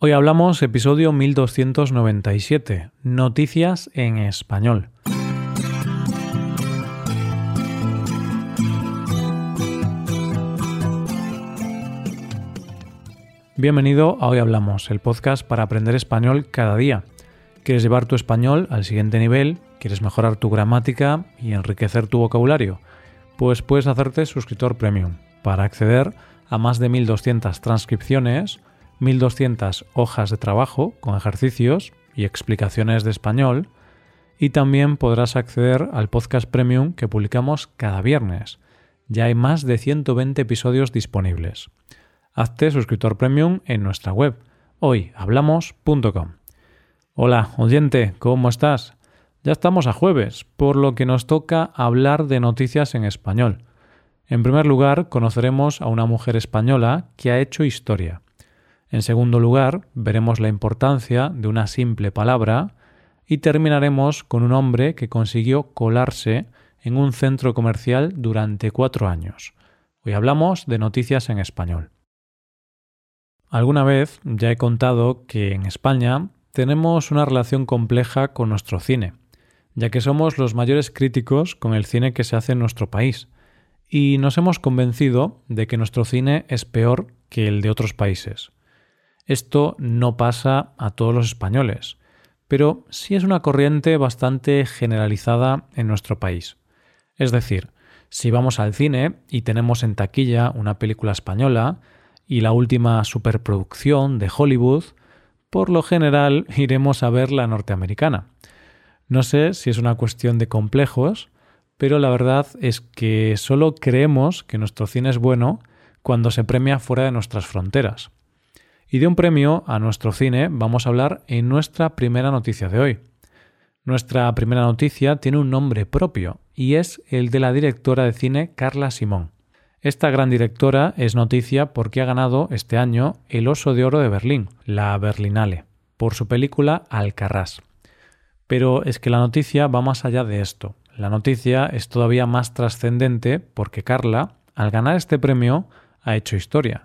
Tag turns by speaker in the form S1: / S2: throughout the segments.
S1: Hoy hablamos episodio 1297, Noticias en español. Bienvenido a Hoy Hablamos, el podcast para aprender español cada día. ¿Quieres llevar tu español al siguiente nivel? ¿Quieres mejorar tu gramática y enriquecer tu vocabulario? Pues puedes hacerte suscriptor premium para acceder a más de 1200 transcripciones 1200 hojas de trabajo con ejercicios y explicaciones de español y también podrás acceder al podcast premium que publicamos cada viernes. Ya hay más de 120 episodios disponibles. Hazte suscriptor premium en nuestra web hoyhablamos.com. Hola, oyente, ¿cómo estás? Ya estamos a jueves, por lo que nos toca hablar de noticias en español. En primer lugar, conoceremos a una mujer española que ha hecho historia. En segundo lugar, veremos la importancia de una simple palabra y terminaremos con un hombre que consiguió colarse en un centro comercial durante cuatro años. Hoy hablamos de noticias en español. Alguna vez ya he contado que en España tenemos una relación compleja con nuestro cine, ya que somos los mayores críticos con el cine que se hace en nuestro país, y nos hemos convencido de que nuestro cine es peor que el de otros países. Esto no pasa a todos los españoles, pero sí es una corriente bastante generalizada en nuestro país. Es decir, si vamos al cine y tenemos en taquilla una película española y la última superproducción de Hollywood, por lo general iremos a ver la norteamericana. No sé si es una cuestión de complejos, pero la verdad es que solo creemos que nuestro cine es bueno cuando se premia fuera de nuestras fronteras. Y de un premio a nuestro cine vamos a hablar en nuestra primera noticia de hoy. Nuestra primera noticia tiene un nombre propio y es el de la directora de cine Carla Simón. Esta gran directora es noticia porque ha ganado este año el Oso de Oro de Berlín, la Berlinale, por su película Alcarrás. Pero es que la noticia va más allá de esto. La noticia es todavía más trascendente porque Carla, al ganar este premio, ha hecho historia.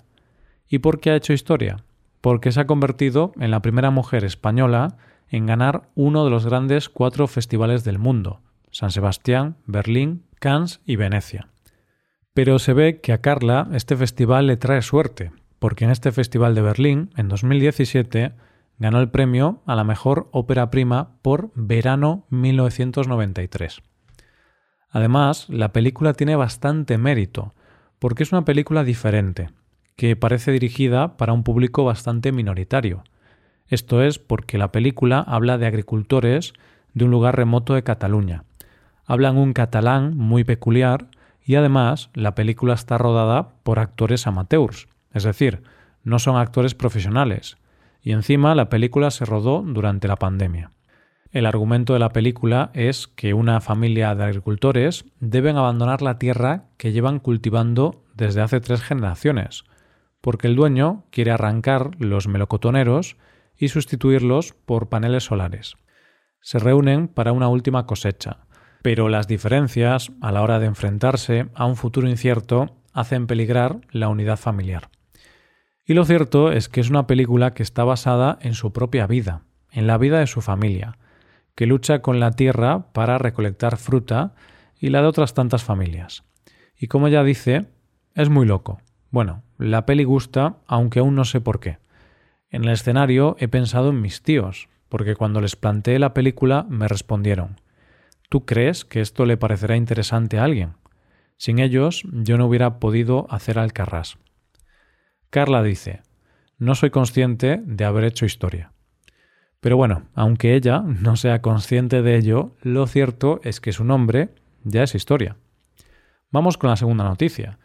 S1: ¿Y por qué ha hecho historia? Porque se ha convertido en la primera mujer española en ganar uno de los grandes cuatro festivales del mundo, San Sebastián, Berlín, Cannes y Venecia. Pero se ve que a Carla este festival le trae suerte, porque en este festival de Berlín, en 2017, ganó el premio a la mejor ópera prima por Verano 1993. Además, la película tiene bastante mérito, porque es una película diferente, que parece dirigida para un público bastante minoritario. Esto es porque la película habla de agricultores de un lugar remoto de Cataluña. Hablan un catalán muy peculiar y además la película está rodada por actores amateurs, es decir, no son actores profesionales. Y encima la película se rodó durante la pandemia. El argumento de la película es que una familia de agricultores deben abandonar la tierra que llevan cultivando desde hace tres generaciones, porque el dueño quiere arrancar los melocotoneros y sustituirlos por paneles solares. Se reúnen para una última cosecha, pero las diferencias a la hora de enfrentarse a un futuro incierto hacen peligrar la unidad familiar. Y lo cierto es que es una película que está basada en su propia vida, en la vida de su familia, que lucha con la tierra para recolectar fruta y la de otras tantas familias. Y como ya dice, es muy loco. Bueno, la peli gusta, aunque aún no sé por qué. En el escenario he pensado en mis tíos, porque cuando les planteé la película me respondieron ¿Tú crees que esto le parecerá interesante a alguien? Sin ellos yo no hubiera podido hacer Alcarrás. Carla dice No soy consciente de haber hecho historia. Pero bueno, aunque ella no sea consciente de ello, lo cierto es que su nombre ya es historia. Vamos con la segunda noticia,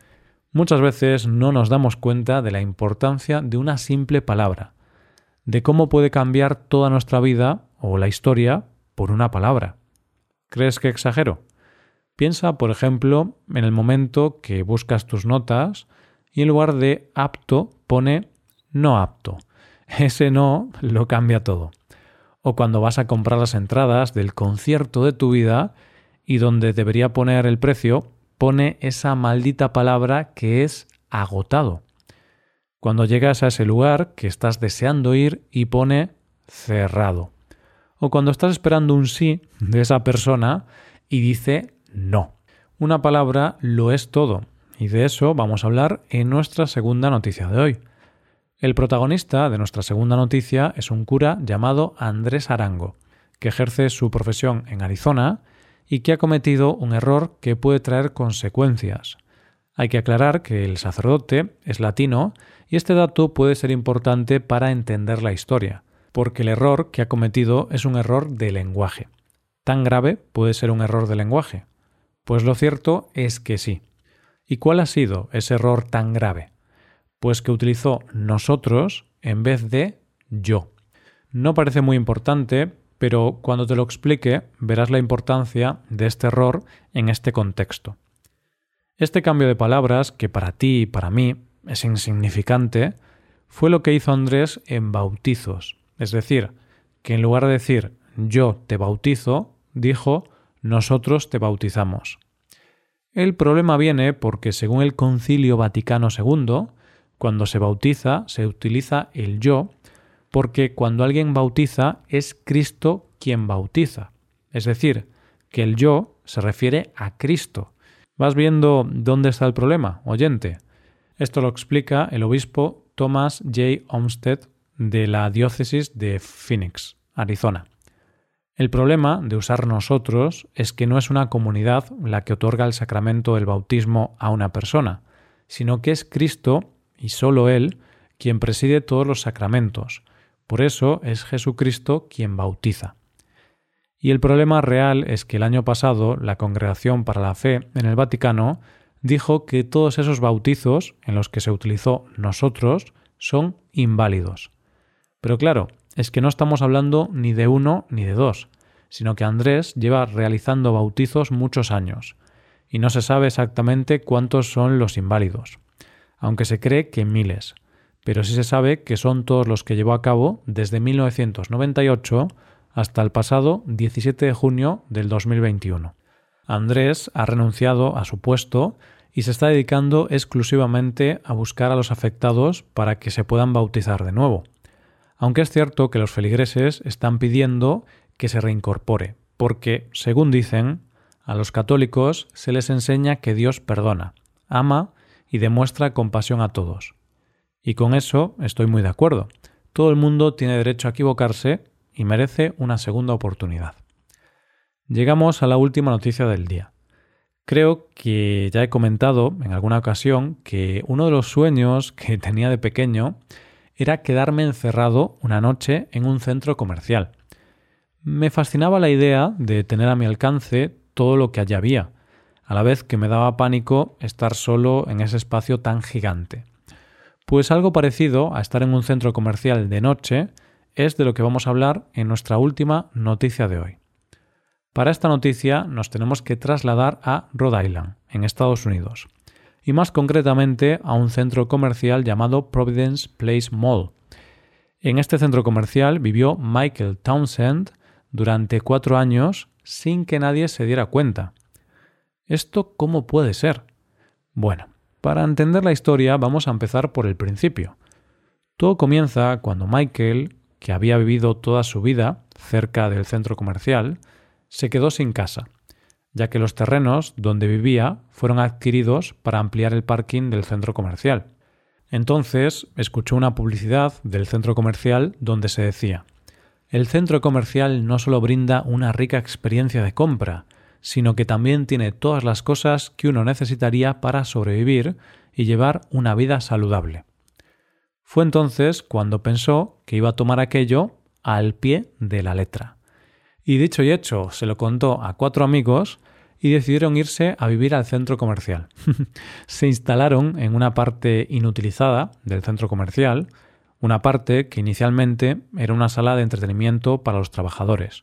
S1: Muchas veces no nos damos cuenta de la importancia de una simple palabra, de cómo puede cambiar toda nuestra vida o la historia por una palabra. ¿Crees que exagero? Piensa, por ejemplo, en el momento que buscas tus notas y en lugar de apto pone no apto. Ese no lo cambia todo. O cuando vas a comprar las entradas del concierto de tu vida y donde debería poner el precio, pone esa maldita palabra que es agotado. Cuando llegas a ese lugar que estás deseando ir y pone cerrado. O cuando estás esperando un sí de esa persona y dice no. Una palabra lo es todo, y de eso vamos a hablar en nuestra segunda noticia de hoy. El protagonista de nuestra segunda noticia es un cura llamado Andrés Arango, que ejerce su profesión en Arizona y que ha cometido un error que puede traer consecuencias. Hay que aclarar que el sacerdote es latino y este dato puede ser importante para entender la historia, porque el error que ha cometido es un error de lenguaje. ¿Tan grave puede ser un error de lenguaje? Pues lo cierto es que sí. ¿Y cuál ha sido ese error tan grave? Pues que utilizó nosotros en vez de yo. No parece muy importante, pero cuando te lo explique verás la importancia de este error en este contexto. Este cambio de palabras, que para ti y para mí es insignificante, fue lo que hizo Andrés en bautizos. Es decir, que en lugar de decir yo te bautizo, dijo nosotros te bautizamos. El problema viene porque según el Concilio Vaticano II, cuando se bautiza se utiliza el yo, porque cuando alguien bautiza es Cristo quien bautiza. Es decir, que el yo se refiere a Cristo. ¿Vas viendo dónde está el problema, oyente? Esto lo explica el obispo Thomas J. Olmsted de la diócesis de Phoenix, Arizona. El problema de usar nosotros es que no es una comunidad la que otorga el sacramento del bautismo a una persona, sino que es Cristo, y sólo Él, quien preside todos los sacramentos. Por eso es Jesucristo quien bautiza. Y el problema real es que el año pasado la Congregación para la Fe en el Vaticano dijo que todos esos bautizos en los que se utilizó nosotros son inválidos. Pero claro, es que no estamos hablando ni de uno ni de dos, sino que Andrés lleva realizando bautizos muchos años, y no se sabe exactamente cuántos son los inválidos, aunque se cree que miles, pero sí se sabe que son todos los que llevó a cabo desde 1998 hasta el pasado 17 de junio del 2021. Andrés ha renunciado a su puesto y se está dedicando exclusivamente a buscar a los afectados para que se puedan bautizar de nuevo aunque es cierto que los feligreses están pidiendo que se reincorpore, porque, según dicen, a los católicos se les enseña que Dios perdona, ama y demuestra compasión a todos. Y con eso estoy muy de acuerdo. Todo el mundo tiene derecho a equivocarse y merece una segunda oportunidad. Llegamos a la última noticia del día. Creo que ya he comentado en alguna ocasión que uno de los sueños que tenía de pequeño era quedarme encerrado una noche en un centro comercial. Me fascinaba la idea de tener a mi alcance todo lo que allí había, a la vez que me daba pánico estar solo en ese espacio tan gigante. Pues algo parecido a estar en un centro comercial de noche es de lo que vamos a hablar en nuestra última noticia de hoy. Para esta noticia nos tenemos que trasladar a Rhode Island, en Estados Unidos y más concretamente a un centro comercial llamado Providence Place Mall. En este centro comercial vivió Michael Townsend durante cuatro años sin que nadie se diera cuenta. ¿Esto cómo puede ser? Bueno, para entender la historia vamos a empezar por el principio. Todo comienza cuando Michael, que había vivido toda su vida cerca del centro comercial, se quedó sin casa ya que los terrenos donde vivía fueron adquiridos para ampliar el parking del centro comercial. Entonces escuchó una publicidad del centro comercial donde se decía El centro comercial no solo brinda una rica experiencia de compra, sino que también tiene todas las cosas que uno necesitaría para sobrevivir y llevar una vida saludable. Fue entonces cuando pensó que iba a tomar aquello al pie de la letra. Y dicho y hecho, se lo contó a cuatro amigos y decidieron irse a vivir al centro comercial. se instalaron en una parte inutilizada del centro comercial, una parte que inicialmente era una sala de entretenimiento para los trabajadores,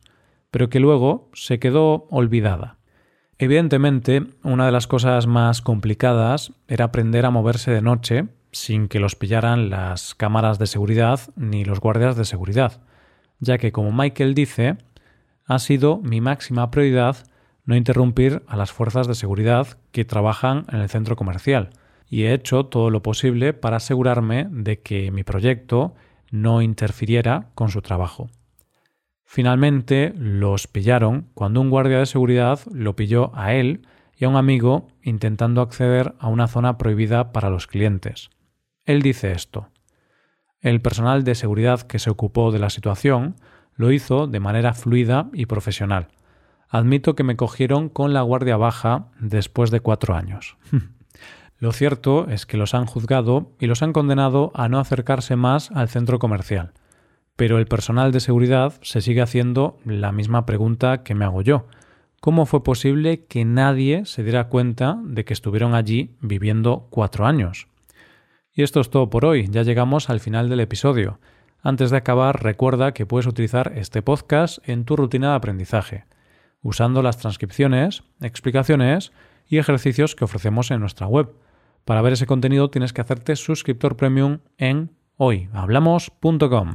S1: pero que luego se quedó olvidada. Evidentemente, una de las cosas más complicadas era aprender a moverse de noche sin que los pillaran las cámaras de seguridad ni los guardias de seguridad, ya que, como Michael dice, ha sido mi máxima prioridad no interrumpir a las fuerzas de seguridad que trabajan en el centro comercial, y he hecho todo lo posible para asegurarme de que mi proyecto no interfiriera con su trabajo. Finalmente los pillaron cuando un guardia de seguridad lo pilló a él y a un amigo intentando acceder a una zona prohibida para los clientes. Él dice esto. El personal de seguridad que se ocupó de la situación lo hizo de manera fluida y profesional. Admito que me cogieron con la guardia baja después de cuatro años. Lo cierto es que los han juzgado y los han condenado a no acercarse más al centro comercial. Pero el personal de seguridad se sigue haciendo la misma pregunta que me hago yo. ¿Cómo fue posible que nadie se diera cuenta de que estuvieron allí viviendo cuatro años? Y esto es todo por hoy, ya llegamos al final del episodio. Antes de acabar, recuerda que puedes utilizar este podcast en tu rutina de aprendizaje, usando las transcripciones, explicaciones y ejercicios que ofrecemos en nuestra web. Para ver ese contenido tienes que hacerte suscriptor premium en hoyhablamos.com.